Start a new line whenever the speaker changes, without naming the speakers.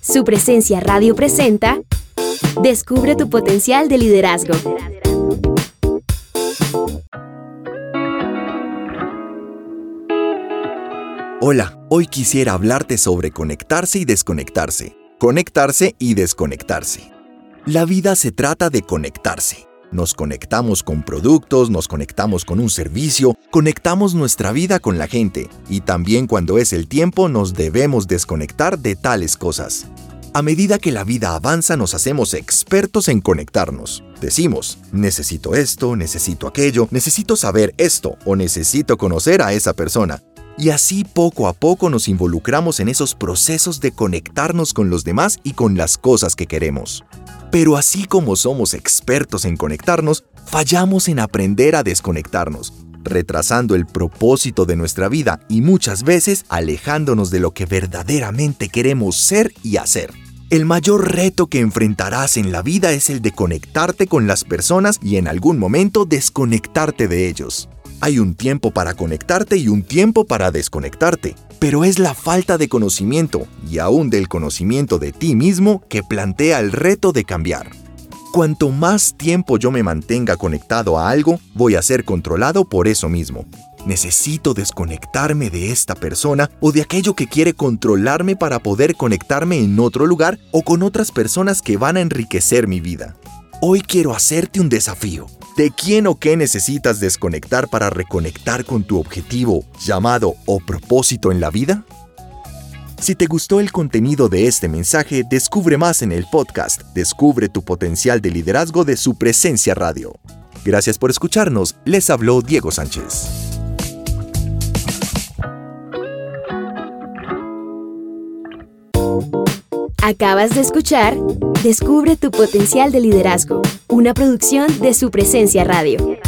Su presencia radio presenta Descubre tu potencial de liderazgo.
Hola, hoy quisiera hablarte sobre conectarse y desconectarse. Conectarse y desconectarse. La vida se trata de conectarse. Nos conectamos con productos, nos conectamos con un servicio, conectamos nuestra vida con la gente y también cuando es el tiempo nos debemos desconectar de tales cosas. A medida que la vida avanza nos hacemos expertos en conectarnos. Decimos, necesito esto, necesito aquello, necesito saber esto o necesito conocer a esa persona. Y así poco a poco nos involucramos en esos procesos de conectarnos con los demás y con las cosas que queremos. Pero así como somos expertos en conectarnos, fallamos en aprender a desconectarnos, retrasando el propósito de nuestra vida y muchas veces alejándonos de lo que verdaderamente queremos ser y hacer. El mayor reto que enfrentarás en la vida es el de conectarte con las personas y en algún momento desconectarte de ellos. Hay un tiempo para conectarte y un tiempo para desconectarte pero es la falta de conocimiento y aún del conocimiento de ti mismo que plantea el reto de cambiar. Cuanto más tiempo yo me mantenga conectado a algo, voy a ser controlado por eso mismo. Necesito desconectarme de esta persona o de aquello que quiere controlarme para poder conectarme en otro lugar o con otras personas que van a enriquecer mi vida. Hoy quiero hacerte un desafío. ¿De quién o qué necesitas desconectar para reconectar con tu objetivo, llamado o propósito en la vida? Si te gustó el contenido de este mensaje, descubre más en el podcast Descubre tu potencial de liderazgo de su presencia radio. Gracias por escucharnos, les habló Diego Sánchez.
Acabas de escuchar Descubre tu potencial de liderazgo, una producción de su presencia radio.